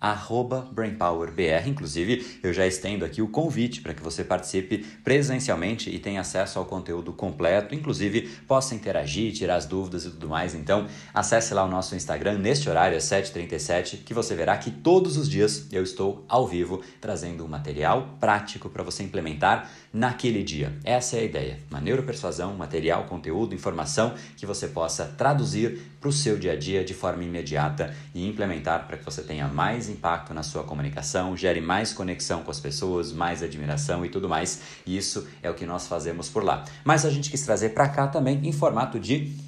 arroba BrainPowerBR. Inclusive, eu já estendo aqui o convite para que você participe presencialmente e tenha acesso ao conteúdo completo, inclusive possa interagir, tirar as dúvidas e tudo mais. Então, acesse lá o nosso Instagram neste horário, às 7h37, que você verá que todos os dias eu estou ao vivo trazendo um material prático para você implementar naquele dia. Essa é a ideia. Uma neuropersuasão, material, conteúdo, informação que você possa traduzir para o seu dia a dia de forma imediata e implementar para que você tenha mais impacto na sua comunicação, gere mais conexão com as pessoas, mais admiração e tudo mais. Isso é o que nós fazemos por lá. Mas a gente quis trazer para cá também em formato de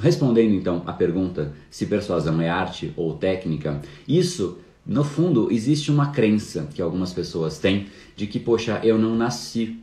Respondendo então à pergunta se persuasão é arte ou técnica, isso no fundo existe uma crença que algumas pessoas têm de que, poxa, eu não nasci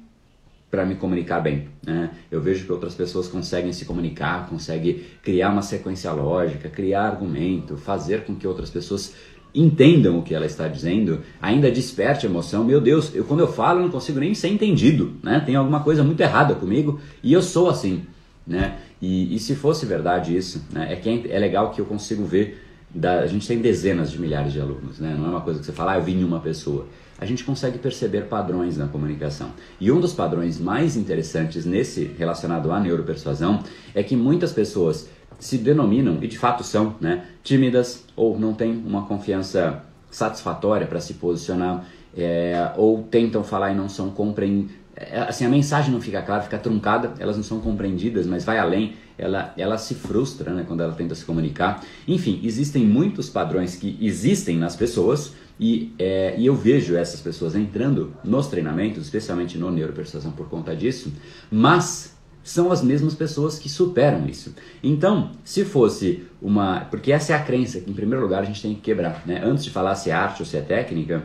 para me comunicar bem. Né? Eu vejo que outras pessoas conseguem se comunicar, conseguem criar uma sequência lógica, criar argumento, fazer com que outras pessoas entendam o que ela está dizendo, ainda desperte emoção. Meu Deus, eu, quando eu falo não consigo nem ser entendido, né? Tem alguma coisa muito errada comigo e eu sou assim, né? E, e se fosse verdade isso, né, é, que é, é legal que eu consigo ver, da, a gente tem dezenas de milhares de alunos, né, não é uma coisa que você fala, ah, eu vi em uma pessoa. A gente consegue perceber padrões na comunicação. E um dos padrões mais interessantes nesse relacionado à neuropersuasão é que muitas pessoas se denominam, e de fato são, né, tímidas ou não têm uma confiança satisfatória para se posicionar, é, ou tentam falar e não são compreendidos é, assim, a mensagem não fica clara, fica truncada, elas não são compreendidas, mas vai além, ela, ela se frustra né, quando ela tenta se comunicar. Enfim, existem muitos padrões que existem nas pessoas e, é, e eu vejo essas pessoas entrando nos treinamentos, especialmente no neuropersuasão por conta disso, mas são as mesmas pessoas que superam isso. Então, se fosse uma. Porque essa é a crença que, em primeiro lugar, a gente tem que quebrar. Né? Antes de falar se é arte ou se é técnica,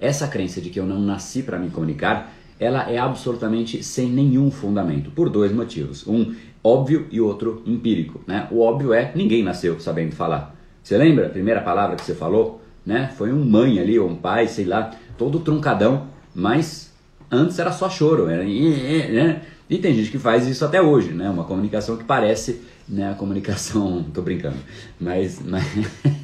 essa crença de que eu não nasci para me comunicar ela é absolutamente sem nenhum fundamento, por dois motivos. Um óbvio e outro empírico. Né? O óbvio é ninguém nasceu sabendo falar. Você lembra a primeira palavra que você falou? Né? Foi um mãe ali, ou um pai, sei lá, todo truncadão, mas antes era só choro. Era, né? E tem gente que faz isso até hoje, né? uma comunicação que parece né, a comunicação, tô brincando, mas, mas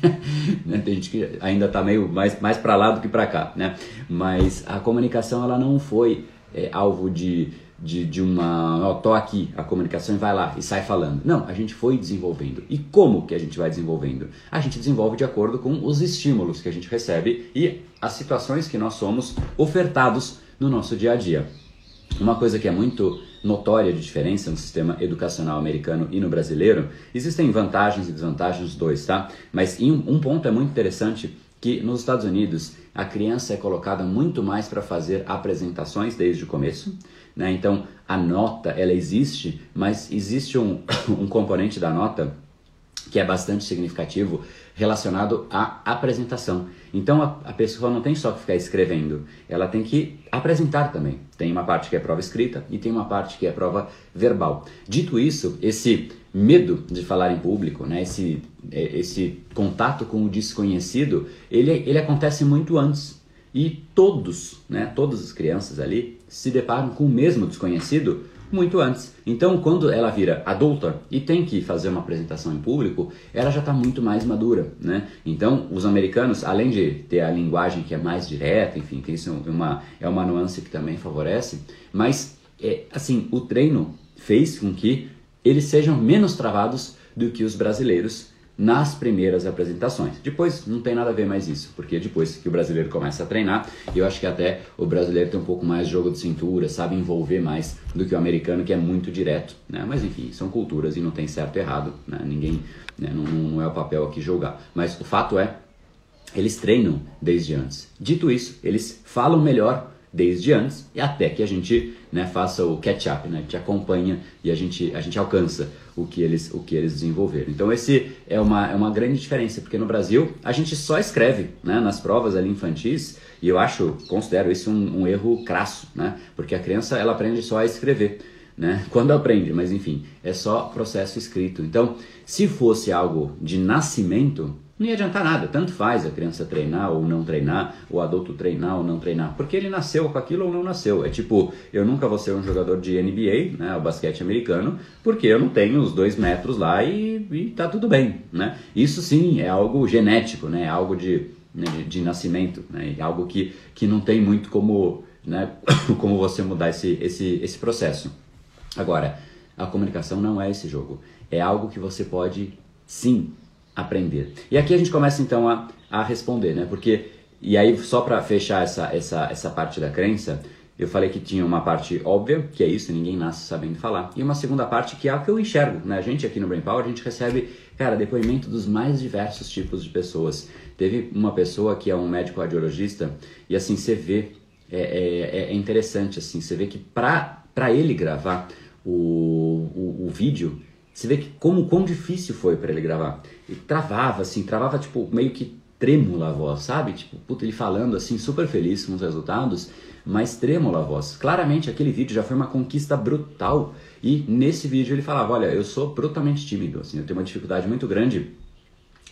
né, tem gente que ainda está meio mais, mais para lá do que para cá, né? Mas a comunicação ela não foi é, alvo de, de, de uma, ó, tô aqui, a comunicação vai lá e sai falando. Não, a gente foi desenvolvendo. E como que a gente vai desenvolvendo? A gente desenvolve de acordo com os estímulos que a gente recebe e as situações que nós somos ofertados no nosso dia a dia. Uma coisa que é muito notória de diferença no sistema educacional americano e no brasileiro, existem vantagens e desvantagens dos dois, tá? Mas um ponto é muito interessante que nos Estados Unidos a criança é colocada muito mais para fazer apresentações desde o começo, né? Então a nota ela existe, mas existe um, um componente da nota que é bastante significativo relacionado à apresentação. Então a, a, pessoa não tem só que ficar escrevendo, ela tem que apresentar também. Tem uma parte que é prova escrita e tem uma parte que é prova verbal. Dito isso, esse medo de falar em público, né, esse, é, esse contato com o desconhecido, ele, ele acontece muito antes. E todos, né, todas as crianças ali se deparam com o mesmo desconhecido muito antes. Então, quando ela vira adulta e tem que fazer uma apresentação em público, ela já está muito mais madura, né? Então, os americanos, além de ter a linguagem que é mais direta, enfim, que isso é uma, é uma nuance que também favorece, mas, é, assim, o treino fez com que eles sejam menos travados do que os brasileiros nas primeiras apresentações. Depois não tem nada a ver mais isso, porque depois que o brasileiro começa a treinar, eu acho que até o brasileiro tem um pouco mais de jogo de cintura, sabe envolver mais do que o americano, que é muito direto. Né? Mas enfim, são culturas e não tem certo e errado, né? ninguém né? não, não é o papel aqui julgar. Mas o fato é, eles treinam desde antes. Dito isso, eles falam melhor desde antes e até que a gente né, faça o catch-up, né, a gente acompanha e a gente, a gente alcança o que, eles, o que eles desenvolveram. Então esse é uma, é uma grande diferença, porque no Brasil a gente só escreve né, nas provas ali infantis e eu acho, considero isso um, um erro crasso, né, porque a criança ela aprende só a escrever. Né? Quando aprende, mas enfim, é só processo escrito. Então, se fosse algo de nascimento, não ia adiantar nada, tanto faz a criança treinar ou não treinar, o adulto treinar ou não treinar, porque ele nasceu com aquilo ou não nasceu. É tipo, eu nunca vou ser um jogador de NBA, né, o basquete americano, porque eu não tenho os dois metros lá e, e tá tudo bem, né? Isso sim é algo genético, né? É algo de, né, de, de, nascimento, né? Algo que, que não tem muito como, né, como você mudar esse, esse, esse processo. Agora, a comunicação não é esse jogo. É algo que você pode sim aprender. E aqui a gente começa então a, a responder, né? Porque, e aí só para fechar essa, essa, essa parte da crença, eu falei que tinha uma parte óbvia, que é isso, ninguém nasce sabendo falar, e uma segunda parte que é o que eu enxergo, né? A gente aqui no Brain Power, a gente recebe, cara, depoimento dos mais diversos tipos de pessoas. Teve uma pessoa que é um médico radiologista, e assim, você vê, é, é, é interessante, assim, você vê que para ele gravar o, o, o vídeo, você vê que como quão difícil foi para ele gravar. Ele travava assim, travava tipo meio que trêmula a voz, sabe? Tipo, puta, ele falando assim, super feliz com os resultados, mas trêmula a voz. Claramente aquele vídeo já foi uma conquista brutal. E nesse vídeo ele falava, olha, eu sou brutalmente tímido, assim, eu tenho uma dificuldade muito grande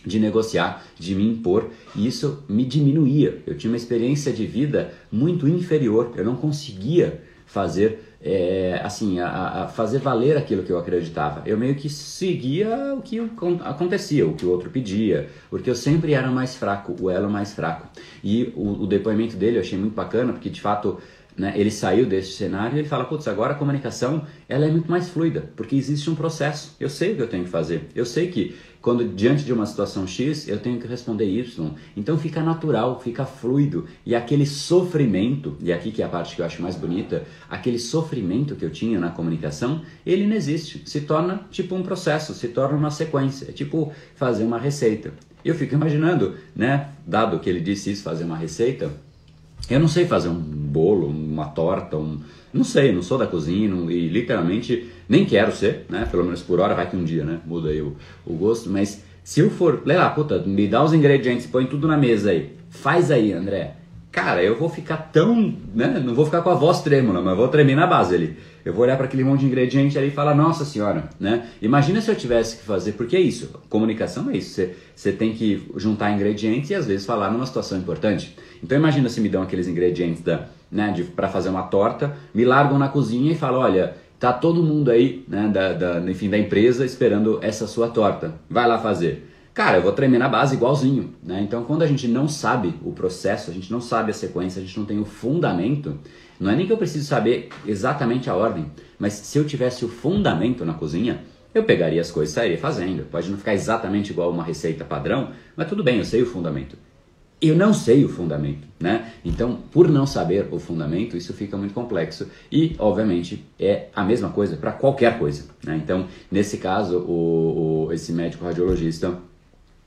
de negociar, de me impor, e isso me diminuía. Eu tinha uma experiência de vida muito inferior, eu não conseguia fazer é, assim, a, a, fazer valer aquilo que eu acreditava. Eu meio que seguia o que acontecia, o que o outro pedia, porque eu sempre era mais fraco, o elo mais fraco. E o, o depoimento dele eu achei muito bacana, porque de fato né, ele saiu desse cenário e fala, putz, agora a comunicação ela é muito mais fluida, porque existe um processo. Eu sei o que eu tenho que fazer. Eu sei que quando diante de uma situação X, eu tenho que responder Y. Então fica natural, fica fluido. E aquele sofrimento, e aqui que é a parte que eu acho mais bonita, aquele sofrimento que eu tinha na comunicação, ele não existe. Se torna tipo um processo, se torna uma sequência. É tipo fazer uma receita. Eu fico imaginando, né, dado que ele disse isso, fazer uma receita, eu não sei fazer um bolo, uma torta, um, não sei, não sou da cozinha não, e literalmente nem quero ser, né? Pelo menos por hora, vai que um dia, né? Muda aí o, o gosto, mas se eu for, lê lá, puta, me dá os ingredientes, põe tudo na mesa aí, faz aí, André. Cara, eu vou ficar tão, né? Não vou ficar com a voz trêmula, mas vou tremer na base ali. Eu vou olhar para aquele monte de ingrediente ali e falar, nossa senhora, né? Imagina se eu tivesse que fazer, porque é isso, comunicação é isso, você, tem que juntar ingredientes e às vezes falar numa situação importante. Então imagina se me dão aqueles ingredientes da, né, para fazer uma torta, me largam na cozinha e falam, olha, tá todo mundo aí, né, da, da, enfim, da empresa esperando essa sua torta, vai lá fazer. Cara, eu vou tremer na base igualzinho, né? Então quando a gente não sabe o processo, a gente não sabe a sequência, a gente não tem o fundamento, não é nem que eu preciso saber exatamente a ordem, mas se eu tivesse o fundamento na cozinha, eu pegaria as coisas e sairia fazendo. Pode não ficar exatamente igual uma receita padrão, mas tudo bem, eu sei o fundamento eu não sei o fundamento, né? Então, por não saber o fundamento, isso fica muito complexo e, obviamente, é a mesma coisa para qualquer coisa, né? Então, nesse caso, o, o esse médico radiologista,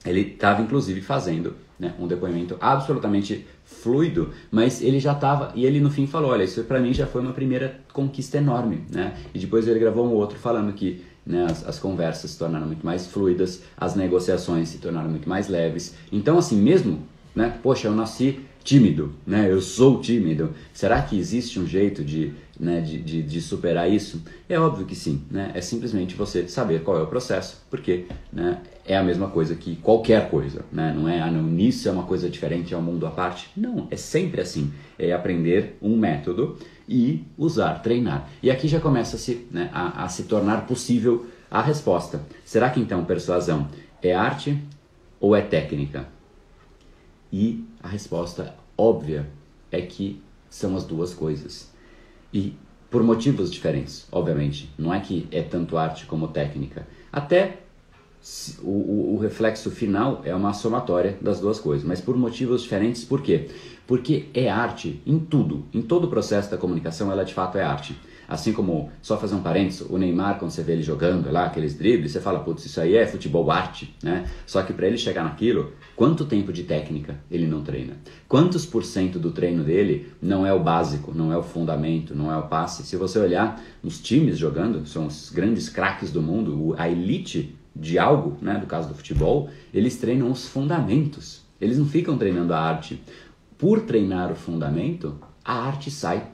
ele estava inclusive fazendo né, um depoimento absolutamente fluido, mas ele já estava e ele no fim falou, olha, isso para mim já foi uma primeira conquista enorme, né? E depois ele gravou um outro falando que né, as, as, conversas se tornaram muito mais fluidas, as negociações se tornaram muito mais leves. Então, assim, mesmo né? Poxa, eu nasci tímido, né? Eu sou tímido. Será que existe um jeito de, né, de, de, de, superar isso? É óbvio que sim, né? É simplesmente você saber qual é o processo, porque né, é a mesma coisa que qualquer coisa, né? Não é, ah, nisso é uma coisa diferente, é um mundo à parte. Não, é sempre assim. É aprender um método e usar, treinar. E aqui já começa se, né, a, a se tornar possível a resposta. Será que então persuasão é arte ou é técnica? E a resposta óbvia é que são as duas coisas. E por motivos diferentes, obviamente. Não é que é tanto arte como técnica. Até o, o, o, reflexo final é uma somatória das duas coisas, mas por motivos diferentes. Por quê? Porque é arte em tudo, em todo o processo da comunicação, ela de fato é arte. Assim como, só fazer um parênteses, o Neymar, quando você vê ele jogando lá, aqueles dribles, você fala, putz, isso aí é futebol arte, né? Só que para ele chegar naquilo, quanto tempo de técnica ele não treina? Quantos por cento do treino dele não é o básico, não é o fundamento, não é o passe? Se você olhar nos times jogando, são os grandes craques do mundo, a elite de algo, né, do caso do futebol, eles treinam os fundamentos. Eles não ficam treinando a arte. Por treinar o fundamento, a arte sai.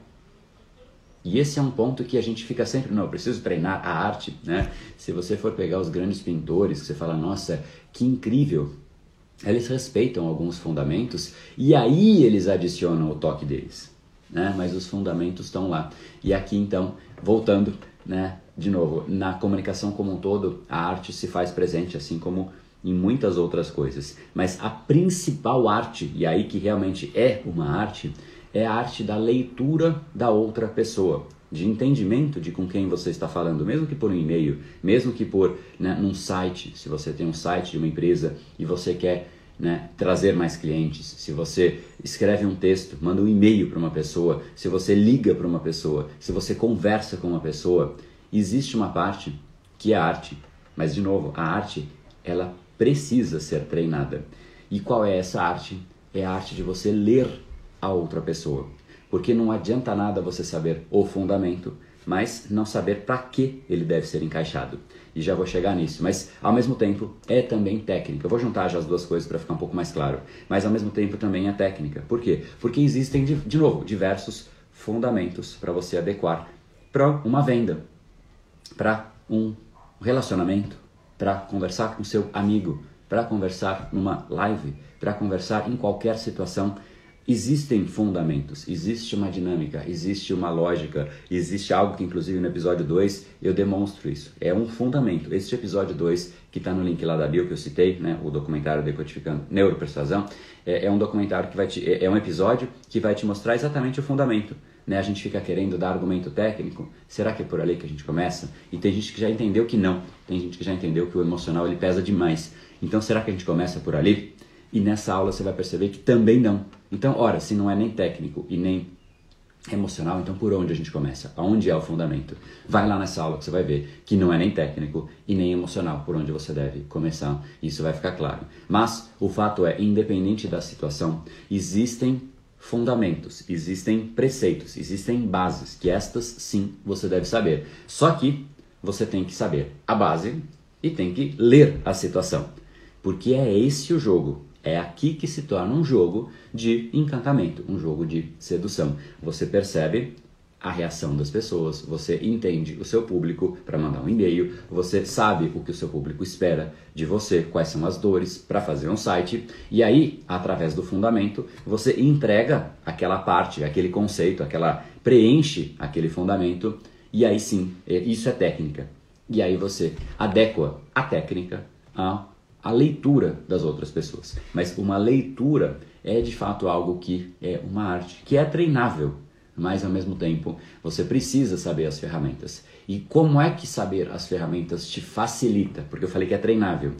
E esse é um ponto que a gente fica sempre, não, eu preciso treinar a arte, né? Se você for pegar os grandes pintores, você fala, nossa, que incrível, eles respeitam alguns fundamentos e aí eles adicionam o toque deles, né? Mas os fundamentos estão lá. E aqui então, voltando, né? De novo, na comunicação como um todo, a arte se faz presente, assim como em muitas outras coisas. Mas a principal arte, e aí que realmente é uma arte, é a arte da leitura da outra pessoa, de entendimento de com quem você está falando, mesmo que por um e-mail, mesmo que por né, num site, se você tem um site de uma empresa e você quer né, trazer mais clientes, se você escreve um texto, manda um e-mail para uma pessoa, se você liga para uma pessoa, se você conversa com uma pessoa, existe uma parte que é arte, mas de novo, a arte ela precisa ser treinada. E qual é essa arte? É a arte de você ler a outra pessoa. Porque não adianta nada você saber o fundamento, mas não saber para que ele deve ser encaixado. E já vou chegar nisso, mas ao mesmo tempo é também técnica. Eu vou juntar já as duas coisas para ficar um pouco mais claro, mas ao mesmo tempo também é técnica. Por quê? Porque existem, de novo, diversos fundamentos para você adequar para uma venda, para um relacionamento, para conversar com seu amigo, para conversar numa live, para conversar em qualquer situação existem fundamentos, existe uma dinâmica, existe uma lógica, existe algo que inclusive no episódio 2 eu demonstro isso. É um fundamento. Este episódio 2, que está no link lá da bio que eu citei, né, o documentário Decodificando Neuropersuasão, é, é um documentário que vai te, é, é um episódio que vai te mostrar exatamente o fundamento. Né? A gente fica querendo dar argumento técnico, será que é por ali que a gente começa? E tem gente que já entendeu que não, tem gente que já entendeu que o emocional ele pesa demais. Então será que a gente começa por ali? E nessa aula você vai perceber que também não. Então, ora, se não é nem técnico e nem emocional, então por onde a gente começa? Aonde é o fundamento? Vai lá nessa aula que você vai ver que não é nem técnico e nem emocional por onde você deve começar. Isso vai ficar claro. Mas o fato é, independente da situação, existem fundamentos, existem preceitos, existem bases que estas sim você deve saber. Só que você tem que saber a base e tem que ler a situação. Porque é esse o jogo. É aqui que se torna um jogo de encantamento, um jogo de sedução. Você percebe a reação das pessoas, você entende o seu público para mandar um e-mail, você sabe o que o seu público espera de você, quais são as dores para fazer um site, e aí, através do fundamento, você entrega aquela parte, aquele conceito, aquela preenche aquele fundamento, e aí sim, é, isso é técnica. E aí você adequa a técnica ao a leitura das outras pessoas. Mas uma leitura é de fato algo que é uma arte, que é treinável, mas ao mesmo tempo você precisa saber as ferramentas. E como é que saber as ferramentas te facilita? Porque eu falei que é treinável.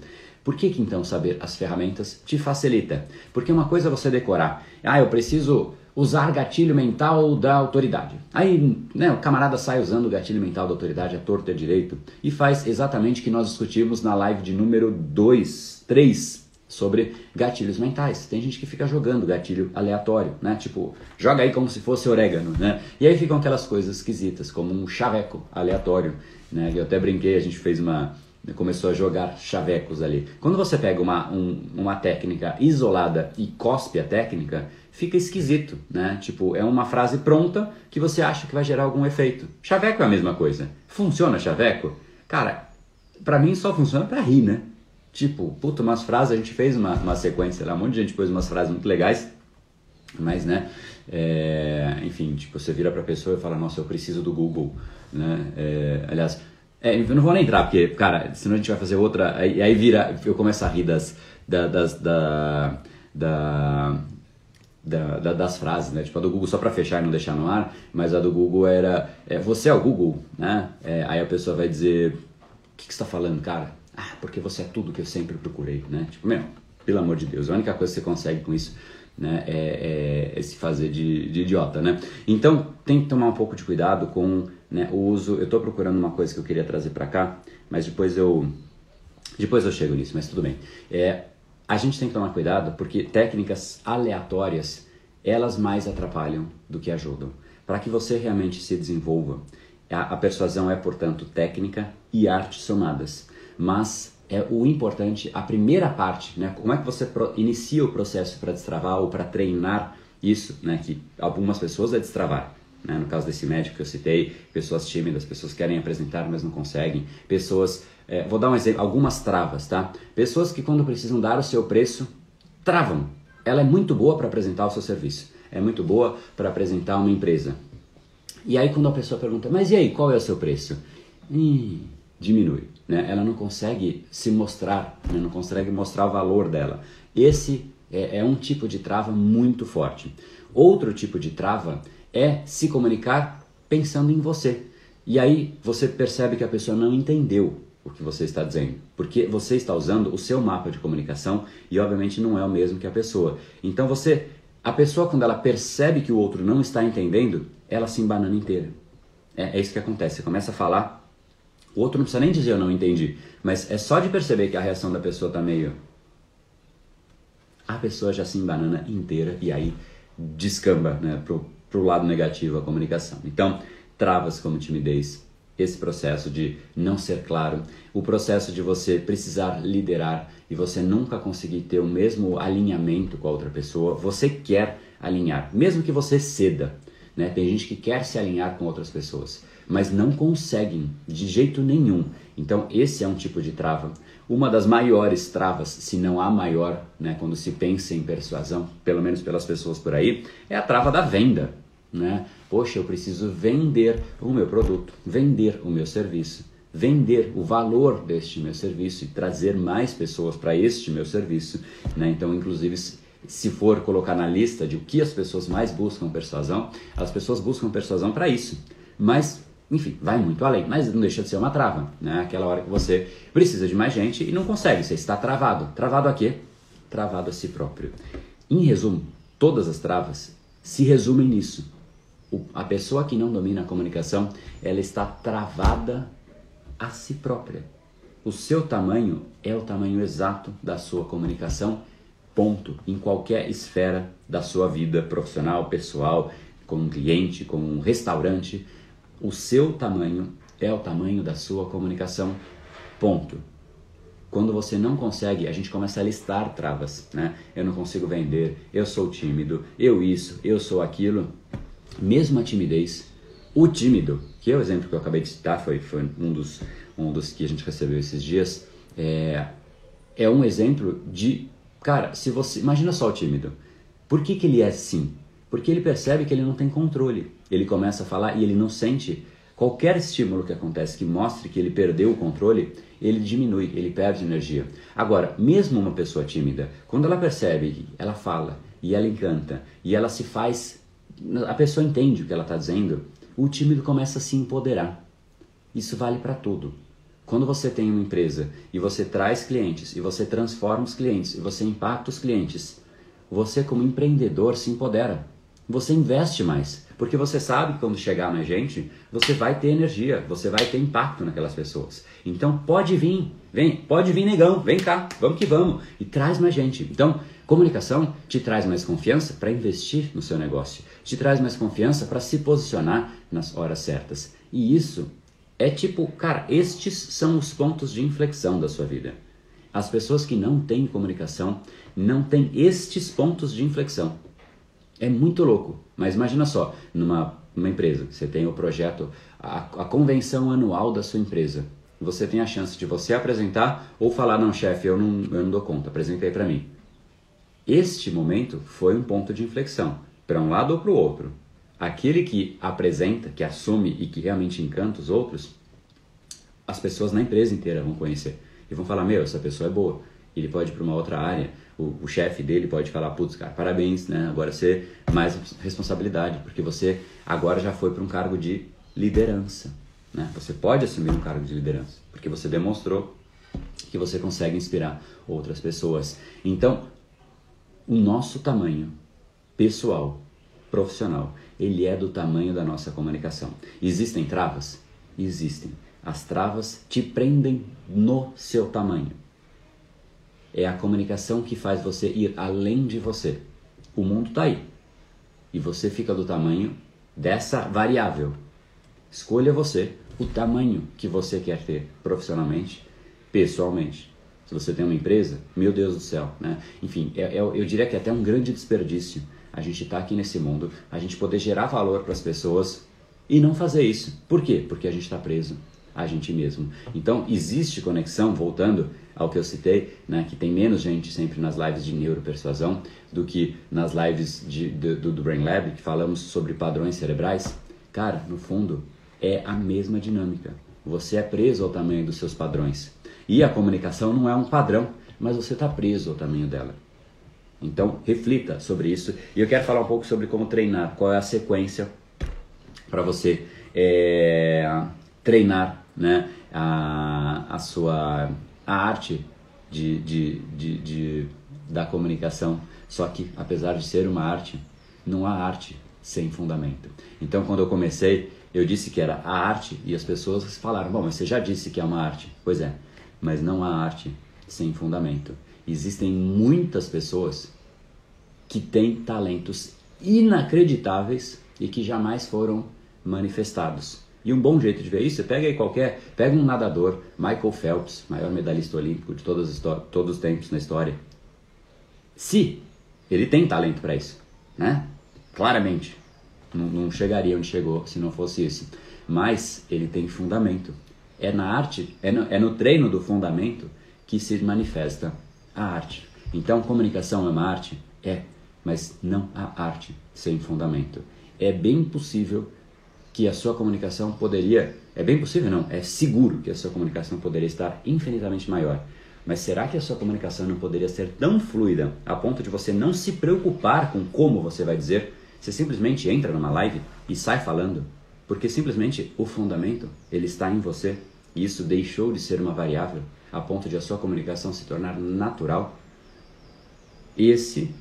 Por que, que então saber as ferramentas te facilita? Porque uma coisa é você decorar. Ah, eu preciso usar gatilho mental da autoridade. Aí né, o camarada sai usando o gatilho mental da autoridade a torto e a direito e faz exatamente o que nós discutimos na live de número 2, 3 sobre gatilhos mentais. Tem gente que fica jogando gatilho aleatório, né? Tipo, joga aí como se fosse orégano, né? E aí ficam aquelas coisas esquisitas, como um chaveco aleatório, né? Eu até brinquei, a gente fez uma começou a jogar chavecos ali. Quando você pega uma, um, uma técnica isolada e cospe a técnica, fica esquisito, né? Tipo, é uma frase pronta que você acha que vai gerar algum efeito. Chaveco é a mesma coisa. Funciona chaveco? Cara, para mim só funciona para rir, né? Tipo, puta, umas frases, a gente fez uma, uma sequência lá, um monte de gente pôs umas frases muito legais, mas, né, é, enfim, tipo, você vira pra pessoa e fala, nossa, eu preciso do Google, né? É, aliás, é, eu não vou nem entrar, porque, cara, senão a gente vai fazer outra, aí, aí vira, eu começo a rir das, da, das, da, da da, da, das frases, né? Tipo a do Google, só para fechar e não deixar no ar, mas a do Google era: é, Você é o Google, né? É, aí a pessoa vai dizer: O que, você está falando, cara? Ah, porque você é tudo que eu sempre procurei, né? Tipo, meu, pelo amor de Deus, a única coisa que você consegue com isso né, é, é, é se fazer de, de, idiota, né? Então, tem que tomar um pouco de cuidado com né, o uso. Eu estou procurando uma coisa que eu queria trazer para cá, mas depois eu depois eu chego nisso, mas tudo bem. É, a gente tem que tomar cuidado porque técnicas aleatórias elas mais atrapalham do que ajudam. Para que você realmente se desenvolva, a, a persuasão é, portanto, técnica e arte somadas. Mas é o importante, a primeira parte, né? Como é que você inicia o processo para destravar ou para treinar isso, né? Que algumas pessoas é destravar. Né? No caso desse médico que eu citei, pessoas tímidas, pessoas que querem apresentar, mas não conseguem, pessoas, é, vou dar um exemplo, algumas travas, tá? Pessoas que quando precisam dar o seu preço, travam. Ela é muito boa para apresentar o seu serviço, é muito boa para apresentar uma empresa. E aí quando a pessoa pergunta, mas e aí, qual é o seu preço? Diminui, né? Ela não consegue se mostrar, né? não consegue mostrar o valor dela. Esse é, é um tipo de trava muito forte. Outro tipo de trava é se comunicar pensando em você. E aí você percebe que a pessoa não entendeu o que você está dizendo, porque você está usando o seu mapa de comunicação e obviamente não é o mesmo que a pessoa. Então você, a pessoa quando ela percebe que o outro não está entendendo, ela se embanana inteira. É, é isso que acontece. Você começa a falar, o outro não precisa nem dizer eu não entendi, mas é só de perceber que a reação da pessoa está meio, a pessoa já se embanana inteira e aí descamba, né, pro para o lado negativo a comunicação. Então, travas como timidez, esse processo de não ser claro, o processo de você precisar liderar e você nunca conseguir ter o mesmo alinhamento com a outra pessoa, você quer alinhar, mesmo que você ceda. Né? Tem gente que quer se alinhar com outras pessoas, mas não conseguem de jeito nenhum. Então, esse é um tipo de trava. Uma das maiores travas, se não a maior, né, quando se pensa em persuasão, pelo menos pelas pessoas por aí, é a trava da venda. Né? Poxa, eu preciso vender o meu produto, vender o meu serviço, vender o valor deste meu serviço e trazer mais pessoas para este meu serviço. Né? Então, inclusive, se for colocar na lista de o que as pessoas mais buscam persuasão, as pessoas buscam persuasão para isso. Mas enfim, vai muito além, mas não deixa de ser uma trava, né? Aquela hora que você precisa de mais gente e não consegue, você está travado. Travado a quê? Travado a si próprio. Em resumo, todas as travas se resumem nisso. A pessoa que não domina a comunicação, ela está travada a si própria. O seu tamanho é o tamanho exato da sua comunicação, ponto. Em qualquer esfera da sua vida profissional, pessoal, com um cliente, com um restaurante, o seu tamanho é o tamanho da sua comunicação. Ponto. Quando você não consegue, a gente começa a listar travas, né? Eu não consigo vender, eu sou tímido, eu isso, eu sou aquilo. Mesmo a timidez, o tímido, que é o exemplo que eu acabei de citar, foi, foi um, dos, um dos que a gente recebeu esses dias, é, é um exemplo de, cara, se você, imagina só o tímido, por que, que ele é assim? Porque ele percebe que ele não tem controle. Ele começa a falar e ele não sente qualquer estímulo que acontece que mostre que ele perdeu o controle, ele diminui, ele perde energia. Agora, mesmo uma pessoa tímida, quando ela percebe ela fala e ela encanta e ela se faz, a pessoa entende o que ela está dizendo, o tímido começa a se empoderar. Isso vale para tudo. Quando você tem uma empresa e você traz clientes e você transforma os clientes e você impacta os clientes, você como empreendedor se empodera você investe mais. Porque você sabe que quando chegar na gente, você vai ter energia, você vai ter impacto naquelas pessoas. Então pode vir, vem, pode vir negão, vem cá, vamos que vamos. E traz mais gente. Então, comunicação te traz mais confiança para investir no seu negócio, te traz mais confiança para se posicionar nas horas certas. E isso é tipo, cara, estes são os pontos de inflexão da sua vida. As pessoas que não têm comunicação não têm estes pontos de inflexão. É muito louco. Mas imagina só, numa, empresa, você tem o projeto, a, a convenção anual da sua empresa. Você tem a chance de você apresentar ou falar, não, chefe, eu não, eu não dou conta, apresentei para mim. Este momento foi um ponto de inflexão, para um lado ou para o outro. Aquele que apresenta, que assume e que realmente encanta os outros, as pessoas na empresa inteira vão conhecer. E vão falar, meu, essa pessoa é boa. Ele pode ir para uma outra área, o, o chefe dele pode falar, putz, cara, parabéns, né? Agora você mais responsabilidade, porque você agora já foi para um cargo de liderança, né? Você pode assumir um cargo de liderança, porque você demonstrou que você consegue inspirar outras pessoas. Então, o nosso tamanho pessoal, profissional, ele é do tamanho da nossa comunicação. Existem travas? Existem. As travas te prendem no seu tamanho. É a comunicação que faz você ir além de você. O mundo está aí. E você fica do tamanho dessa variável. Escolha você o tamanho que você quer ter profissionalmente, pessoalmente. Se você tem uma empresa, meu Deus do céu, né? Enfim, é, é, eu diria que é até um grande desperdício a gente estar tá aqui nesse mundo, a gente poder gerar valor para as pessoas e não fazer isso. Por quê? Porque a gente está preso a gente mesmo. Então, existe conexão, voltando ao que eu citei, né, que tem menos gente sempre nas lives de neuropersuasão do que nas lives de, do, do Brain Lab, que falamos sobre padrões cerebrais. Cara, no fundo, é a mesma dinâmica. Você é preso ao tamanho dos seus padrões. E a comunicação não é um padrão, mas você está preso ao tamanho dela. Então, reflita sobre isso. E eu quero falar um pouco sobre como treinar, qual é a sequência para você é, treinar né, a, a sua a arte de, de, de, de, da comunicação. Só que, apesar de ser uma arte, não há arte sem fundamento. Então, quando eu comecei, eu disse que era a arte e as pessoas falaram: Bom, mas você já disse que é uma arte. Pois é, mas não há arte sem fundamento. Existem muitas pessoas que têm talentos inacreditáveis e que jamais foram manifestados. E um bom jeito de ver isso, você pega aí qualquer, pega um nadador, Michael Phelps, maior medalhista olímpico de todos, todos os tempos na história. Se ele tem talento para isso, né? Claramente, não, não chegaria onde chegou se não fosse isso. Mas ele tem fundamento. É na arte, é no, é no treino do fundamento que se manifesta a arte. Então, comunicação é uma arte? É, mas não há arte sem fundamento. É bem possível que a sua comunicação poderia, é bem possível não, é seguro que a sua comunicação poderia estar infinitamente maior. Mas será que a sua comunicação não poderia ser tão fluida a ponto de você não se preocupar com como você vai dizer? Você simplesmente entra numa live e sai falando, porque simplesmente o fundamento ele está em você e isso deixou de ser uma variável a ponto de a sua comunicação se tornar natural. Esse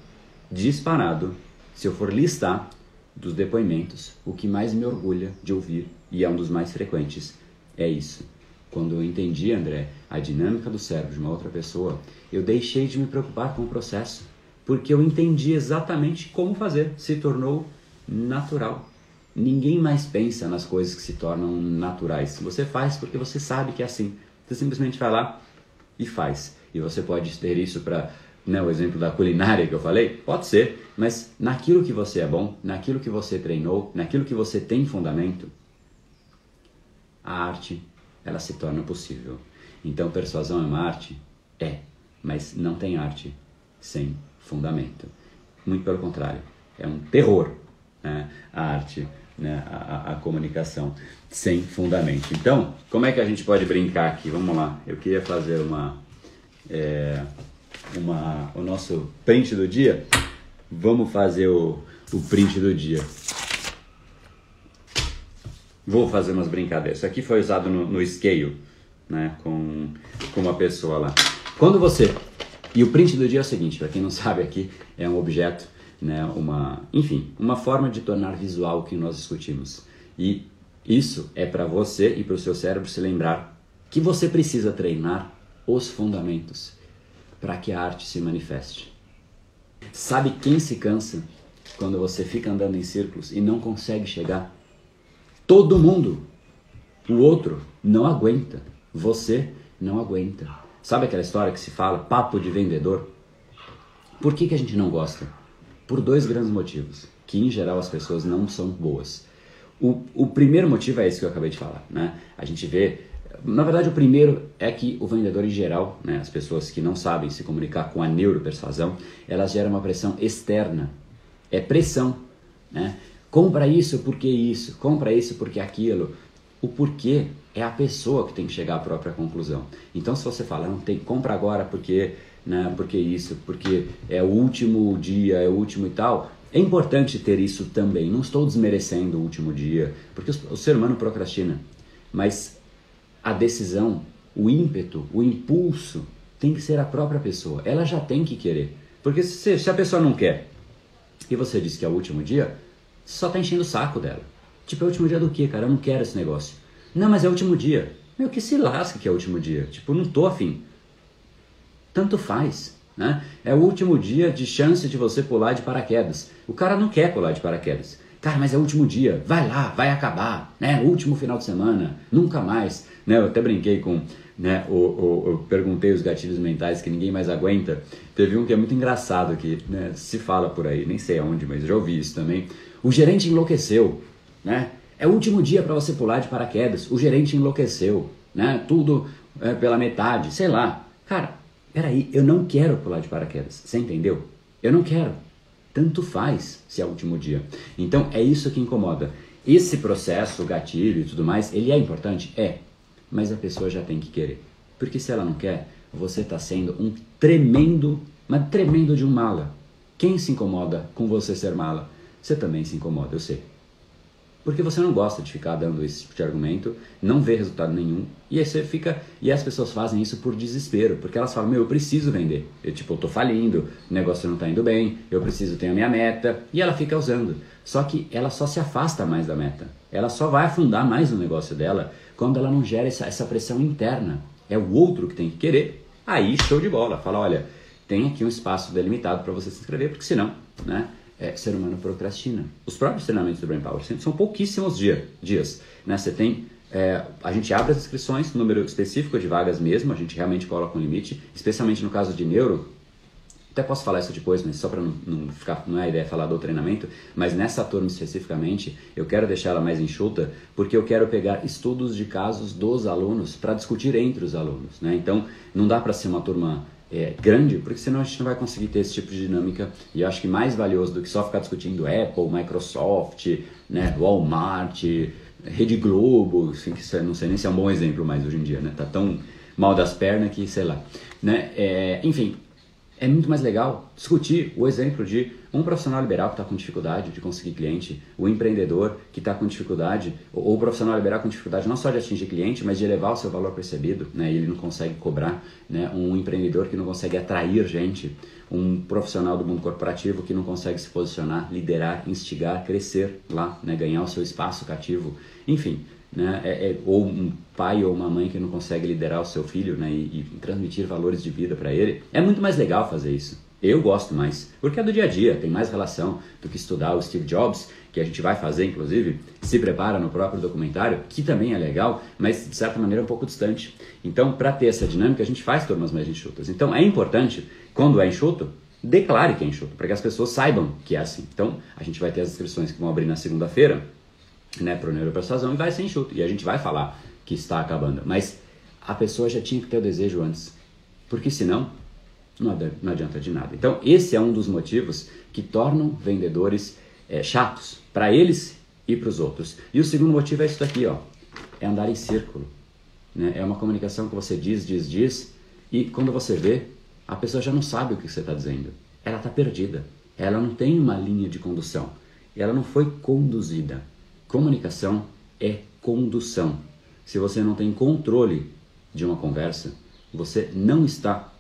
disparado, se eu for listar, dos depoimentos, o que mais me orgulha de ouvir, e é um dos mais frequentes, é isso. Quando eu entendi, André, a dinâmica do cérebro de uma outra pessoa, eu deixei de me preocupar com o processo, porque eu entendi exatamente como fazer, se tornou natural. Ninguém mais pensa nas coisas que se tornam naturais. Você faz porque você sabe que é assim. Você simplesmente vai lá e faz. E você pode ter isso para né, o exemplo da culinária que eu falei, pode ser, mas naquilo que você é bom, naquilo que você treinou, naquilo que você tem fundamento, a arte ela se torna possível. Então, persuasão é uma arte? É, mas não tem arte sem fundamento. Muito pelo contrário, é um terror né, a arte, né, a, a, comunicação sem fundamento. Então, como é que a gente pode brincar aqui? Vamos lá, eu queria fazer uma. É, uma, o nosso print do dia, vamos fazer o, o print do dia. Vou fazer umas brincadeiras. Isso aqui foi usado no, no Scale, né, com, com uma pessoa lá. Quando você... E o print do dia é o seguinte, para quem não sabe aqui, é um objeto, né, uma, enfim, uma forma de tornar visual o que nós discutimos. E isso é para você e para o seu cérebro se lembrar que você precisa treinar os fundamentos para que a arte se manifeste. Sabe quem se cansa quando você fica andando em círculos e não consegue chegar? Todo mundo. O outro não aguenta. Você não aguenta. Sabe aquela história que se fala, papo de vendedor? Por que, que a gente não gosta? Por dois grandes motivos, que em geral as pessoas não são boas. O, o primeiro motivo é esse que eu acabei de falar, né? A gente vê na verdade, o primeiro é que o vendedor em geral, né, as pessoas que não sabem se comunicar com a neuropersuasão, elas geram uma pressão externa. É pressão. Né? Compra isso porque isso, compra isso porque aquilo. O porquê é a pessoa que tem que chegar à própria conclusão. Então, se você fala, não tem, compra agora porque, né, porque isso, porque é o último dia, é o último e tal, é importante ter isso também. Não estou desmerecendo o último dia, porque o ser humano procrastina. Mas a decisão o ímpeto, o impulso tem que ser a própria pessoa. Ela já tem que querer. Porque se, se a pessoa não quer e você diz que é o último dia, só tá enchendo o saco dela. Tipo, é o último dia do quê, cara? Eu não quero esse negócio. Não, mas é o último dia. Meu, que se lasca que é o último dia. Tipo, não tô afim. Tanto faz. Né? É o último dia de chance de você pular de paraquedas. O cara não quer pular de paraquedas. Cara, mas é o último dia. Vai lá, vai acabar. Né? Último final de semana. Nunca mais. Né? Eu até brinquei com. Né, o, o, eu perguntei os gatilhos mentais que ninguém mais aguenta. Teve um que é muito engraçado que né, se fala por aí, nem sei aonde, mas já ouvi isso também. O gerente enlouqueceu, né? É o último dia para você pular de paraquedas. O gerente enlouqueceu, né? Tudo é, pela metade, sei lá. Cara, peraí, eu não quero pular de paraquedas. Você entendeu? Eu não quero. Tanto faz se é o último dia. Então é isso que incomoda. Esse processo, o gatilho e tudo mais, ele é importante? É. Mas a pessoa já tem que querer. Porque se ela não quer, você está sendo um tremendo, mas tremendo de um mala. Quem se incomoda com você ser mala? Você também se incomoda, eu sei. Porque você não gosta de ficar dando esse tipo de argumento, não vê resultado nenhum, e aí você fica. E as pessoas fazem isso por desespero, porque elas falam: Meu, eu preciso vender. Eu, tipo, eu tô falindo, o negócio não tá indo bem, eu preciso ter a minha meta, e ela fica usando. Só que ela só se afasta mais da meta. Ela só vai afundar mais no negócio dela quando ela não gera essa, essa pressão interna. É o outro que tem que querer. Aí, show de bola. Fala: Olha, tem aqui um espaço delimitado para você se inscrever, porque senão, né? É, ser humano procrastina. Os próprios treinamentos do Brain Power são pouquíssimos dia, dias. Né? Você tem, é, a gente abre as inscrições, número específico de vagas mesmo, a gente realmente coloca um limite, especialmente no caso de neuro. Até posso falar isso depois, mas só para não, não, ficar, não é a ideia falar do treinamento, mas nessa turma especificamente, eu quero deixar ela mais enxuta, porque eu quero pegar estudos de casos dos alunos para discutir entre os alunos. Né? Então, não dá para ser uma turma é, grande, porque senão a gente não vai conseguir ter esse tipo de dinâmica. E eu acho que mais valioso do que só ficar discutindo Apple, Microsoft, né, Walmart, Rede Globo, assim, que não sei nem se é um bom exemplo mais hoje em dia, né? Tá tão mal das pernas que sei lá, né? É, enfim, é muito mais legal discutir o exemplo de um profissional liberal que está com dificuldade de conseguir cliente, o empreendedor que está com dificuldade, ou o profissional liberal com dificuldade não só de atingir cliente, mas de elevar o seu valor percebido, né? ele não consegue cobrar, né? um empreendedor que não consegue atrair gente, um profissional do mundo corporativo que não consegue se posicionar, liderar, instigar, crescer lá, né? ganhar o seu espaço cativo, enfim, né? É, é, ou um pai ou uma mãe que não consegue liderar o seu filho né? e, e transmitir valores de vida para ele, é muito mais legal fazer isso. Eu gosto mais, porque é do dia a dia, tem mais relação do que estudar o Steve Jobs, que a gente vai fazer, inclusive, se prepara no próprio documentário, que também é legal, mas de certa maneira é um pouco distante. Então, para ter essa dinâmica, a gente faz turmas mais enxutas. Então, é importante, quando é enxuto, declare que é enxuto, para que as pessoas saibam que é assim. Então, a gente vai ter as inscrições que vão abrir na segunda-feira, né, para o neuropersuasão e vai ser enxuto. E a gente vai falar que está acabando. Mas a pessoa já tinha que ter o desejo antes. Porque senão, não adianta de nada. Então, esse é um dos motivos que tornam vendedores é, chatos para eles e para os outros. E o segundo motivo é isso daqui, ó, é andar em círculo. Né? É uma comunicação que você diz, diz, diz, e quando você vê, a pessoa já não sabe o que você está dizendo. Ela está perdida. Ela não tem uma linha de condução. Ela não foi conduzida. Comunicação é condução. Se você não tem controle de uma conversa, você não está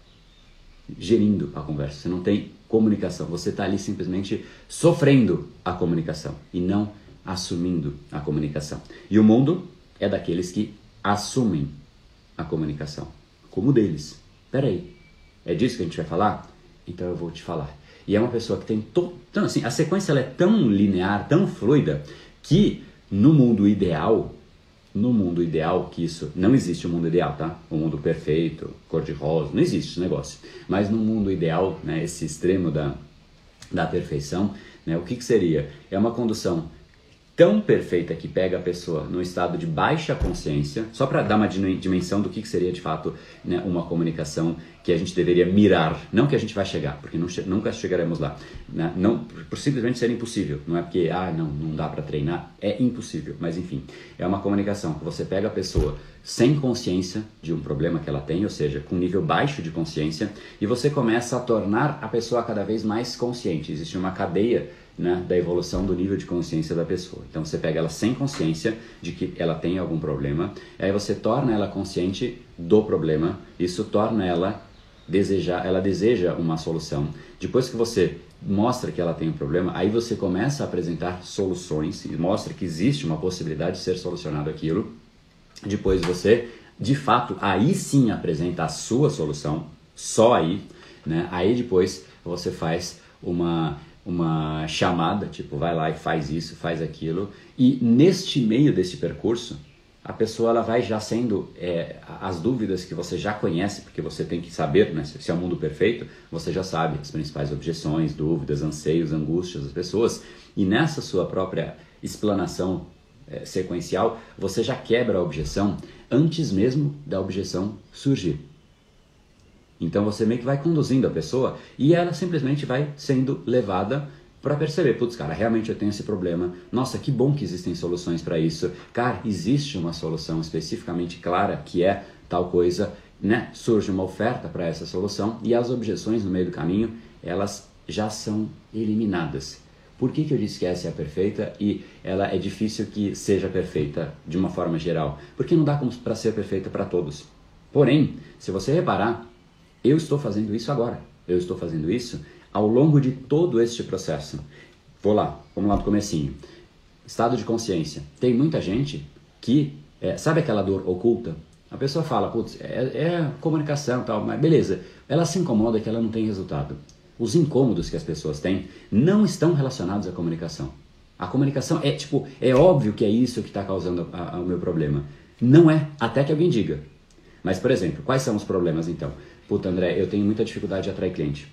gerindo a conversa, você não tem comunicação, você está ali simplesmente sofrendo a comunicação e não assumindo a comunicação. E o mundo é daqueles que assumem a comunicação, como deles. Peraí, é disso que a gente vai falar? Então eu vou te falar. E é uma pessoa que tem todo. Então, assim, a sequência é tão linear, tão fluida, que no mundo ideal no mundo ideal, que isso não existe o um mundo ideal, tá? O um mundo perfeito, cor-de-rosa, não existe esse negócio. Mas no mundo ideal, né, esse extremo da, da perfeição, né, o que, que seria? É uma condução tão perfeita que pega a pessoa no estado de baixa consciência, só para dar uma dimensão do que, seria de fato né, uma comunicação que a gente deveria mirar, não que a gente vai chegar, porque não, nunca chegaremos lá, né? não por simplesmente ser impossível, não é porque ah não não dá para treinar, é impossível, mas enfim é uma comunicação que você pega a pessoa sem consciência de um problema que ela tem, ou seja, com nível baixo de consciência, e você começa a tornar a pessoa cada vez mais consciente. Existe uma cadeia né, da evolução do nível de consciência da pessoa. Então você pega ela sem consciência de que ela tem algum problema, aí você torna ela consciente do problema, isso torna ela desejar, ela deseja uma solução. Depois que você mostra que ela tem um problema, aí você começa a apresentar soluções e mostra que existe uma possibilidade de ser solucionado aquilo. Depois você, de fato, aí sim apresenta a sua solução, só aí, né? Aí depois você faz uma uma chamada, tipo, vai lá e faz isso, faz aquilo. E neste meio desse percurso, a pessoa ela vai já sendo é, as dúvidas que você já conhece, porque você tem que saber, né, se é o mundo perfeito, você já sabe as principais objeções, dúvidas, anseios, angústias das pessoas. E nessa sua própria explanação é, sequencial, você já quebra a objeção antes mesmo da objeção surgir. Então você meio que vai conduzindo a pessoa e ela simplesmente vai sendo levada para perceber, putz, cara, realmente eu tenho esse problema. Nossa, que bom que existem soluções para isso. Cara, existe uma solução especificamente clara que é tal coisa, né? Surge uma oferta para essa solução e as objeções no meio do caminho, elas já são eliminadas. Por que, que eu disse que essa é a perfeita e ela é difícil que seja perfeita de uma forma geral? Porque não dá para ser perfeita para todos. Porém, se você reparar, eu estou fazendo isso agora. Eu estou fazendo isso ao longo de todo este processo. Vou lá, vamos lá do comecinho. Estado de consciência. Tem muita gente que, é, sabe aquela dor oculta? A pessoa fala, putz, é, é comunicação tal, mas beleza. Ela se incomoda que ela não tem resultado. Os incômodos que as pessoas têm não estão relacionados à comunicação. A comunicação é tipo, é óbvio que é isso que está causando a, a, o meu problema. Não é, até que alguém diga. Mas, por exemplo, quais são os problemas então? Puta, André, eu tenho muita dificuldade de atrair cliente.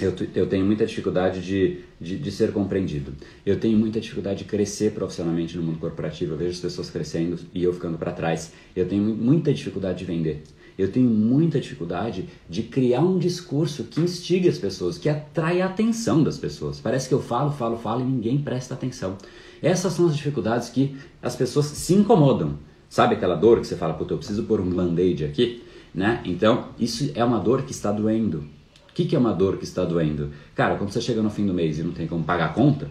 Eu, eu tenho muita dificuldade de, de, de, ser compreendido. Eu tenho muita dificuldade de crescer profissionalmente no mundo corporativo. Eu vejo as pessoas crescendo e eu ficando para trás. Eu tenho muita dificuldade de vender. Eu tenho muita dificuldade de criar um discurso que instigue as pessoas, que atrai a atenção das pessoas. Parece que eu falo, falo, falo e ninguém presta atenção. Essas são as dificuldades que as pessoas se incomodam. Sabe aquela dor que você fala, puta, eu preciso pôr um band-aid aqui? Né? Então, isso é uma dor que está doendo. O que, que é uma dor que está doendo? Cara, quando você chega no fim do mês e não tem como pagar a conta,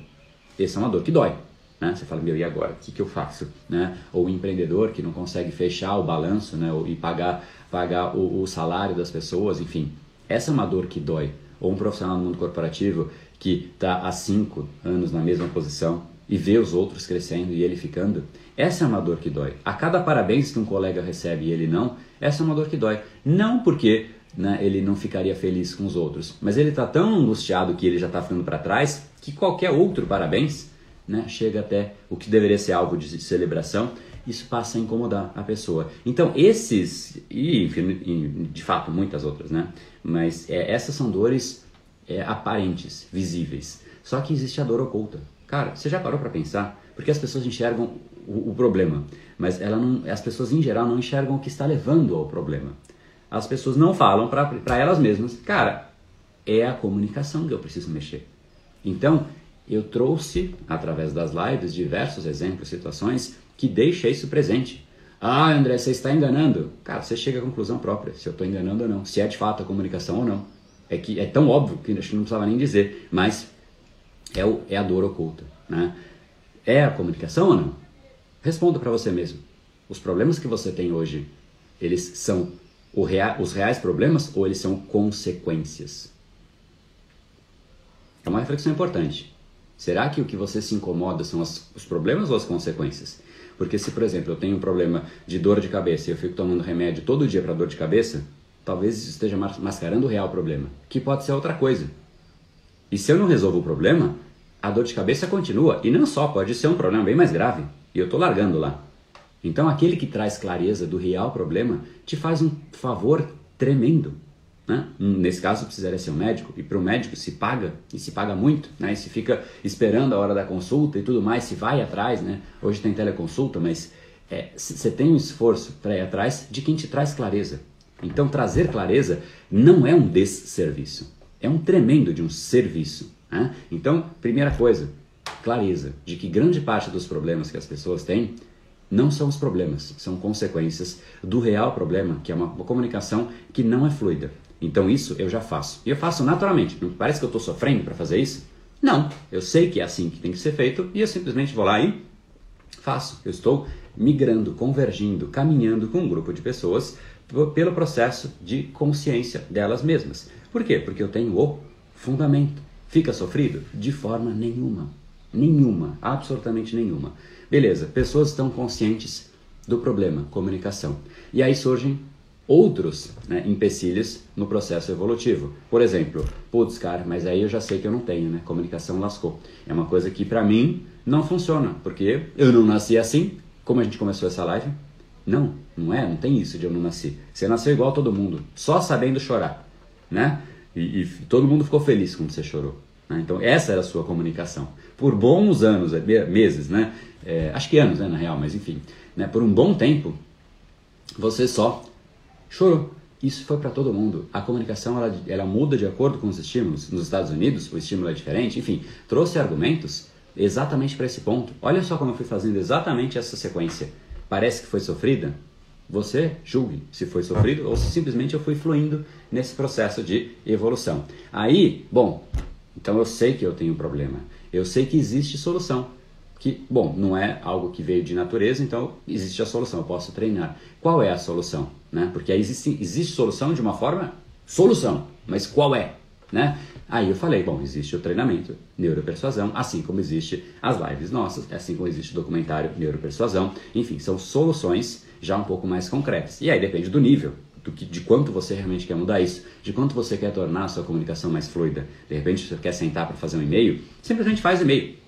essa é uma dor que dói. Né? Você fala, meu, e agora? O que, que eu faço? Né? Ou o empreendedor que não consegue fechar o balanço né? e pagar, pagar o, o salário das pessoas, enfim. Essa é uma dor que dói. Ou um profissional no mundo corporativo que está há cinco anos na mesma posição e vê os outros crescendo e ele ficando. Essa é uma dor que dói. A cada parabéns que um colega recebe e ele não, essa é uma dor que dói. Não porque né, ele não ficaria feliz com os outros, mas ele está tão angustiado que ele já está ficando para trás que qualquer outro parabéns né, chega até o que deveria ser algo de celebração, isso passa a incomodar a pessoa. Então, esses, e enfim, de fato muitas outras, né? Mas é, essas são dores é, aparentes, visíveis. Só que existe a dor oculta. Cara, você já parou para pensar? Porque as pessoas enxergam o, o problema, mas ela não, as pessoas em geral não enxergam o que está levando ao problema. As pessoas não falam para elas mesmas, cara, é a comunicação que eu preciso mexer. Então, eu trouxe, através das lives, diversos exemplos, situações que deixam isso presente. Ah, André, você está enganando. Cara, você chega à conclusão própria, se eu estou enganando ou não, se é de fato a comunicação ou não. É que é tão óbvio que acho que não precisava nem dizer, mas é, o, é a dor oculta. Né? É a comunicação ou não? Responda para você mesmo. Os problemas que você tem hoje, eles são rea os reais problemas ou eles são consequências? É uma reflexão importante. Será que o que você se incomoda são as, os problemas ou as consequências? Porque se, por exemplo, eu tenho um problema de dor de cabeça e eu fico tomando remédio todo dia para dor de cabeça, talvez isso esteja mascarando o real problema, que pode ser outra coisa. E se eu não resolvo o problema, a dor de cabeça continua. E não só, pode ser um problema bem mais grave. E eu estou largando lá. Então, aquele que traz clareza do real problema te faz um favor tremendo. Né? Nesse caso, precisaria ser um médico, e para o médico se paga, e se paga muito, né? e se fica esperando a hora da consulta e tudo mais, se vai atrás. Né? Hoje tem teleconsulta, mas você é, tem um esforço para ir atrás de quem te traz clareza. Então, trazer clareza não é um desserviço, é um tremendo de um serviço. Né? Então, primeira coisa, clareza de que grande parte dos problemas que as pessoas têm não são os problemas, são consequências do real problema, que é uma, comunicação que não é fluida. Então isso eu já faço. E eu faço naturalmente. Não parece que eu estou sofrendo para fazer isso? Não, eu sei que é assim que tem que ser feito e eu simplesmente vou lá e faço. Eu estou migrando, convergindo, caminhando com um grupo de pessoas pelo processo de consciência delas mesmas. Por quê? Porque eu tenho o fundamento. Fica sofrido? De forma nenhuma. Nenhuma, absolutamente nenhuma. Beleza, pessoas estão conscientes do problema, comunicação. E aí surgem outros né, empecilhos no processo evolutivo. Por exemplo, putz, cara, mas aí eu já sei que eu não tenho, né? Comunicação lascou. É uma coisa que para mim não funciona, porque eu não nasci assim. Como a gente começou essa live? Não, não é, não tem isso de eu não nasci. Você nasceu igual a todo mundo, só sabendo chorar, né? E, e todo mundo ficou feliz quando você chorou. Né? Então essa era a sua comunicação. Por bons anos, é, meses, né? É, acho que anos, né, na real, mas enfim. Né? Por um bom tempo, você só chorou. Isso foi para todo mundo. A comunicação ela, ela muda de acordo com os estímulos. Nos Estados Unidos, o estímulo é diferente. Enfim, trouxe argumentos exatamente para esse ponto. Olha só como eu fui fazendo exatamente essa sequência. Parece que foi sofrida? Você julgue se foi sofrido ou se simplesmente eu fui fluindo nesse processo de evolução. Aí, bom, então eu sei que eu tenho um problema. Eu sei que existe solução que, bom, não é algo que veio de natureza, então existe a solução, eu posso treinar. Qual é a solução? Né? Porque existe, existe solução de uma forma, solução, mas qual é? Né? Aí eu falei, bom, existe o treinamento, neuropersuasão, assim como existe as lives nossas, assim como existe o documentário neuropersuasão, enfim, são soluções já um pouco mais concretas. E aí depende do nível, do que, de quanto você realmente quer mudar isso, de quanto você quer tornar a sua comunicação mais fluida. De repente você quer sentar para fazer um e-mail, simplesmente faz e-mail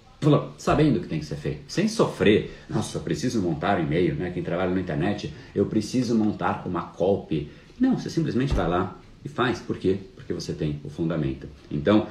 sabendo o que tem que ser feito, sem sofrer. Nossa, eu preciso montar um e-mail, né? Quem trabalha na internet, eu preciso montar uma copy. Não, você simplesmente vai lá e faz. Por quê? Porque você tem o fundamento. Então,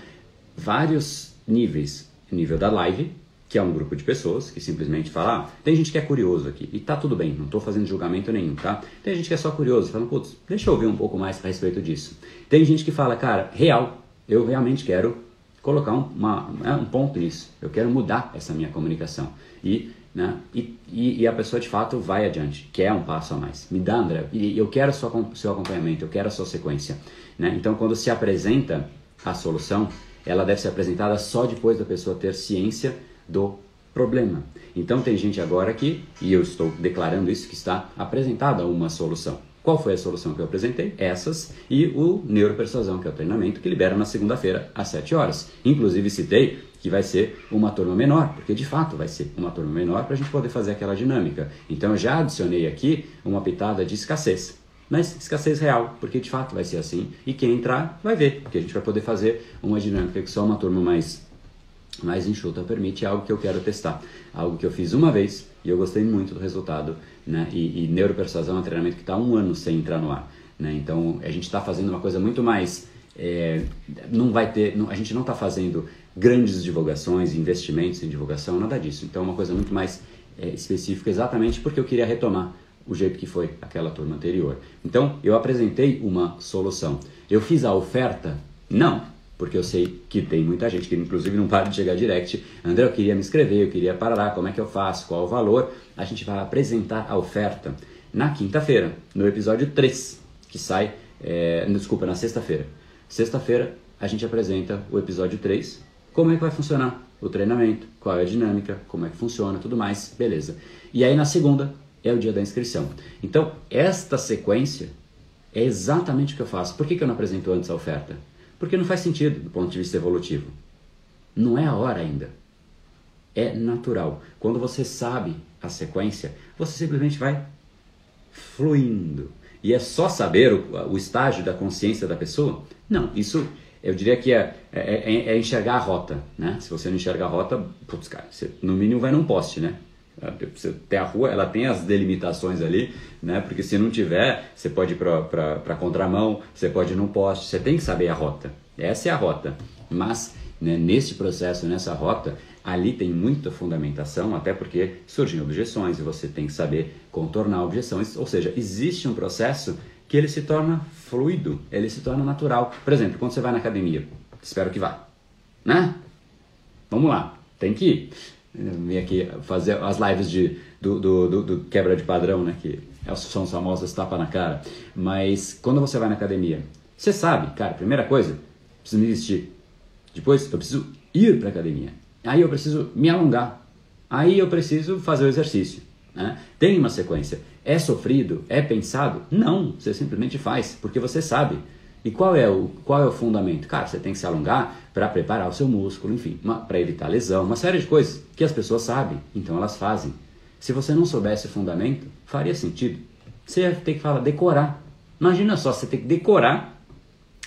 vários níveis. Nível da live, que é um grupo de pessoas que simplesmente fala, ah, tem gente que é curioso aqui, e tá tudo bem, não estou fazendo julgamento nenhum, tá? Tem gente que é só curioso, falando, putz, deixa eu ouvir um pouco mais a respeito disso. Tem gente que fala, cara, real, eu realmente quero colocar um, uma, né, um ponto nisso. Eu quero mudar essa minha comunicação. E, né, e, e, a pessoa de fato vai adiante, quer um passo a mais. Me dá, André, eu quero sua, seu acompanhamento, eu quero a sua sequência. Né? Então, quando se apresenta a solução, ela deve ser apresentada só depois da pessoa ter ciência do problema. Então, tem gente agora que, e eu estou declarando isso, que está apresentada uma solução. Qual foi a solução que eu apresentei? Essas e o Neuropersuasão, que é o treinamento que libera na segunda-feira às 7 horas. Inclusive citei que vai ser uma turma menor, porque de fato vai ser uma turma menor para a gente poder fazer aquela dinâmica. Então eu já adicionei aqui uma pitada de escassez. Mas escassez real, porque de fato vai ser assim. E quem entrar vai ver, porque a gente vai poder fazer uma dinâmica que só uma turma mais, mais enxuta permite, é algo que eu quero testar. Algo que eu fiz uma vez e eu gostei muito do resultado né? E, e neuropersuasão é um treinamento que está um ano sem entrar no ar, né? Então a gente está fazendo uma coisa muito mais, é, não vai ter, não, a gente não está fazendo grandes divulgações, investimentos em divulgação, nada disso. Então é uma coisa muito mais é, específica, exatamente porque eu queria retomar o jeito que foi aquela turma anterior. Então eu apresentei uma solução. Eu fiz a oferta? Não porque eu sei que tem muita gente que inclusive não para de chegar direct. André, eu queria me inscrever, eu queria parar lá, como é que eu faço, qual o valor? A gente vai apresentar a oferta na quinta-feira, no episódio 3, que sai, é, desculpa, na sexta-feira. Sexta-feira a gente apresenta o episódio 3, como é que vai funcionar o treinamento, qual é a dinâmica, como é que funciona, tudo mais, beleza. E aí na segunda é o dia da inscrição. Então, esta sequência é exatamente o que eu faço. Por que, que eu não apresento antes a oferta? Porque não faz sentido do ponto de vista evolutivo. Não é a hora ainda. É natural. Quando você sabe a sequência, você simplesmente vai fluindo. E é só saber o, o estágio da consciência da pessoa? Não, isso eu diria que é, é, é, é, enxergar a rota. Né? Se você não enxerga a rota, putz, cara, você no mínimo vai num poste, né? Você tem a rua, ela tem as delimitações ali, né? Porque se não tiver, você pode ir para contramão, você pode ir num poste, você tem que saber a rota. Essa é a rota. Mas né, nesse processo, nessa rota, ali tem muita fundamentação, até porque surgem objeções e você tem que saber contornar objeções. Ou seja, existe um processo que ele se torna fluido, ele se torna natural. Por exemplo, quando você vai na academia, espero que vá, né? Vamos lá, tem que ir vem aqui fazer as lives de, do, do, do, do, quebra de padrão, né? Que são os famosos tapa na cara. Mas quando você vai na academia, você sabe, cara, primeira coisa, preciso me vestir. Depois eu preciso ir para academia. Aí eu preciso me alongar. Aí eu preciso fazer o exercício. Né? Tem uma sequência. É sofrido? É pensado? Não, você simplesmente faz, porque você sabe. E qual é o, qual é o fundamento? Cara, você tem que se alongar para preparar o seu músculo, enfim, para evitar lesão, uma série de coisas que as pessoas sabem, então elas fazem. Se você não soubesse o fundamento, faria sentido. Você ia ter que falar, decorar. Imagina só, você tem que decorar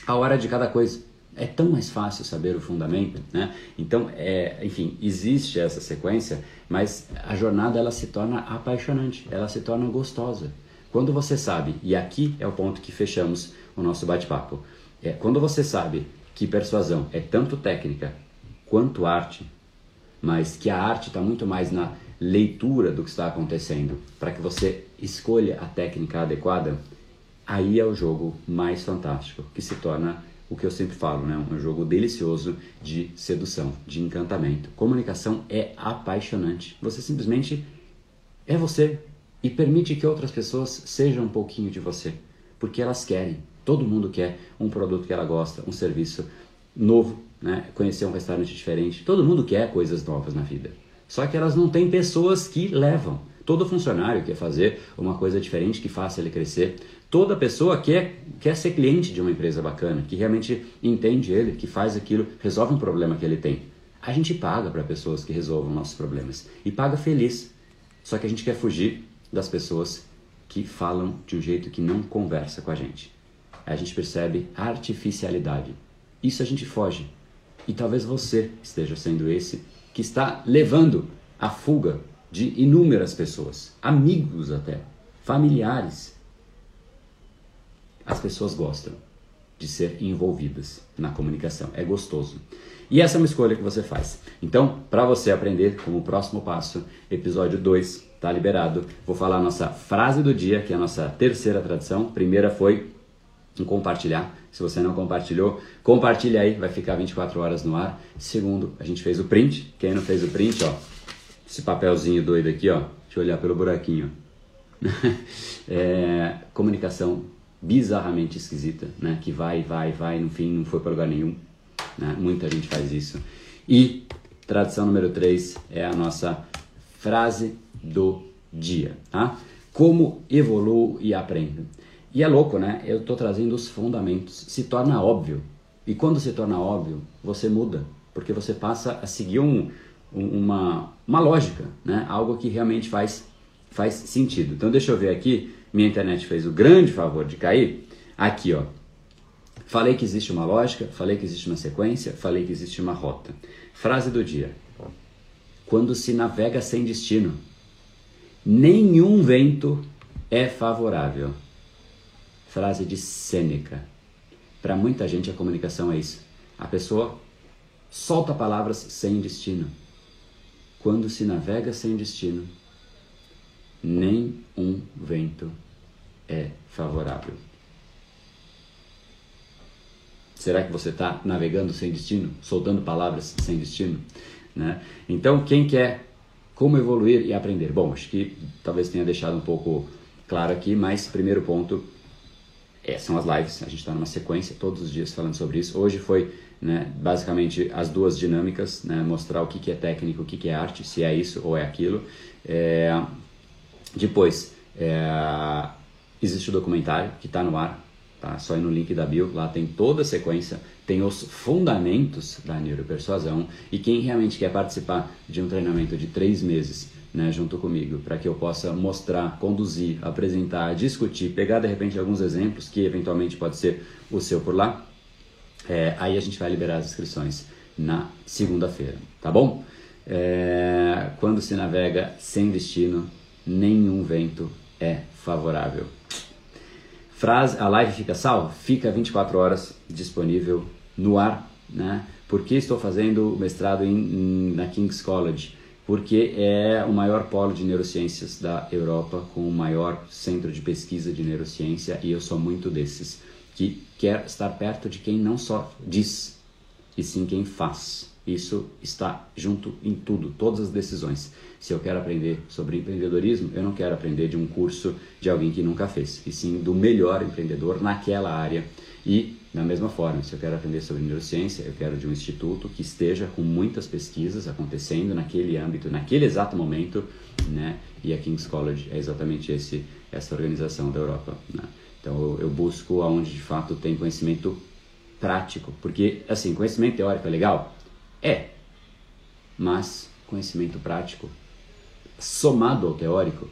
a hora de cada coisa. É tão mais fácil saber o fundamento, né? Então, é, enfim, existe essa sequência, mas a jornada ela se torna apaixonante, ela se torna gostosa. Quando você sabe, e aqui é o ponto que fechamos o nosso bate-papo, é, quando você sabe que persuasão é tanto técnica quanto arte, mas que a arte está muito mais na leitura do que está acontecendo, para que você escolha a técnica adequada, aí é o jogo mais fantástico, que se torna o que eu sempre falo, né? um jogo delicioso de sedução, de encantamento. Comunicação é apaixonante. Você simplesmente é você e permite que outras pessoas sejam um pouquinho de você, porque elas querem. Todo mundo quer um produto que ela gosta, um serviço novo, né? conhecer um restaurante diferente. Todo mundo quer coisas novas na vida. Só que elas não têm pessoas que levam. Todo funcionário quer fazer uma coisa diferente que faça ele crescer. Toda pessoa quer, quer ser cliente de uma empresa bacana, que realmente entende ele, que faz aquilo, resolve um problema que ele tem. A gente paga para pessoas que resolvam nossos problemas e paga feliz. Só que a gente quer fugir das pessoas que falam de um jeito que não conversa com a gente. A gente percebe artificialidade. Isso a gente foge. E talvez você esteja sendo esse que está levando a fuga de inúmeras pessoas, amigos até, familiares. As pessoas gostam de ser envolvidas na comunicação, é gostoso. E essa é uma escolha que você faz. Então, para você aprender como próximo passo, episódio 2 está liberado. Vou falar a nossa frase do dia, que é a nossa terceira tradição. Primeira foi compartilhar. Se você não compartilhou, compartilha aí, vai ficar 24 horas no ar. Segundo, a gente fez o print. Quem não fez o print, ó, esse papelzinho doido aqui, ó, deixa eu olhar pelo buraquinho. é, comunicação bizarramente esquisita, né? Que vai, vai, vai, no fim não foi para lugar nenhum. Né? Muita gente faz isso. E tradição número 3 é a nossa frase do dia, tá? Como evoluo e aprendo. E é louco, né? Eu estou trazendo os fundamentos. Se torna óbvio. E quando se torna óbvio, você muda. Porque você passa a seguir um, um, uma, uma lógica, né? Algo que realmente faz, faz sentido. Então deixa eu ver aqui. Minha internet fez o grande favor de cair. Aqui, ó. Falei que existe uma lógica, falei que existe uma sequência, falei que existe uma rota. Frase do dia. Quando se navega sem destino, nenhum vento é favorável frase de Sêneca. Para muita gente a comunicação é isso. A pessoa solta palavras sem destino. Quando se navega sem destino, nem um vento é favorável. Será que você está navegando sem destino, soltando palavras sem destino? Né? Então, quem quer como evoluir e aprender? Bom, acho que talvez tenha deixado um pouco claro aqui, mas primeiro ponto, é, são as lives, a gente está numa sequência todos os dias falando sobre isso. Hoje foi né, basicamente as duas dinâmicas, né, mostrar o que, que é técnico, o que, que é arte, se é isso ou é aquilo. É, depois, é, existe o documentário que está no ar, tá? só ir no link da bio, lá tem toda a sequência, tem os fundamentos da neuropersuasão e quem realmente quer participar de um treinamento de três meses né, junto comigo, para que eu possa mostrar, conduzir, apresentar, discutir, pegar de repente alguns exemplos que eventualmente pode ser o seu por lá. É, aí a gente vai liberar as inscrições na segunda-feira, tá bom? É, quando se navega sem destino, nenhum vento é favorável. Frase, a live fica salva? Fica 24 horas disponível no ar, né? Porque estou fazendo mestrado em, em, na King's College porque é o maior polo de neurociências da Europa, com o maior centro de pesquisa de neurociência, e eu sou muito desses, que quer estar perto de quem não só diz, e sim quem faz. Isso está junto em tudo, todas as decisões. Se eu quero aprender sobre empreendedorismo, eu não quero aprender de um curso de alguém que nunca fez, e sim do melhor empreendedor naquela área. E Da mesma forma, se eu quero aprender sobre neurociência, eu quero de um instituto que esteja com muitas pesquisas acontecendo naquele âmbito, naquele exato momento, né? E a King's College é exatamente esse, essa organização da Europa, né? Então eu, eu busco aonde de fato tem conhecimento prático, porque assim, conhecimento teórico é legal? É. Mas conhecimento prático somado ao teórico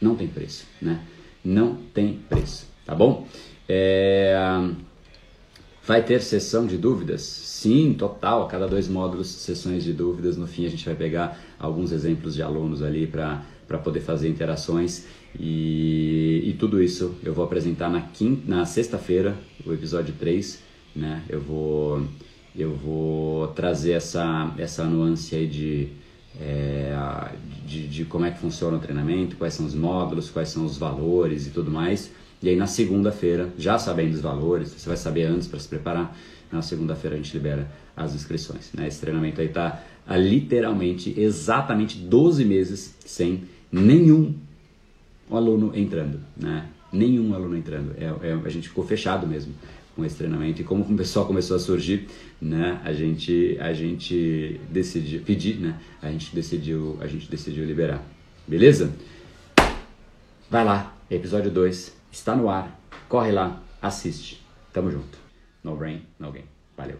não tem preço, né? Não tem preço, tá bom? É... Vai ter sessão de dúvidas? Sim, total. A cada dois módulos, sessões de dúvidas. No fim, a gente vai pegar alguns exemplos de alunos ali para poder fazer interações. E, e tudo isso eu vou apresentar na, quinta, na sexta-feira, o episódio 3. Né? Eu, vou, eu vou trazer essa, essa nuance aí de, é, de, de como é que funciona o treinamento, quais são os módulos, quais são os valores e tudo mais. E aí na segunda-feira, já sabendo os valores, você vai saber antes para se preparar, na segunda-feira a gente libera as inscrições. Né? Esse treinamento aí está literalmente, exatamente 12 meses sem nenhum aluno entrando, né? Nenhum aluno entrando. É, é, a gente ficou fechado mesmo com esse treinamento e como o pessoal começou a surgir, né? A gente a gente decidiu pedir, né? A gente decidiu a gente decidiu liberar. Beleza? Vai lá, episódio 2 está no ar. Corre lá, assiste. Tamo junto. No Brain, no Game. Valeu.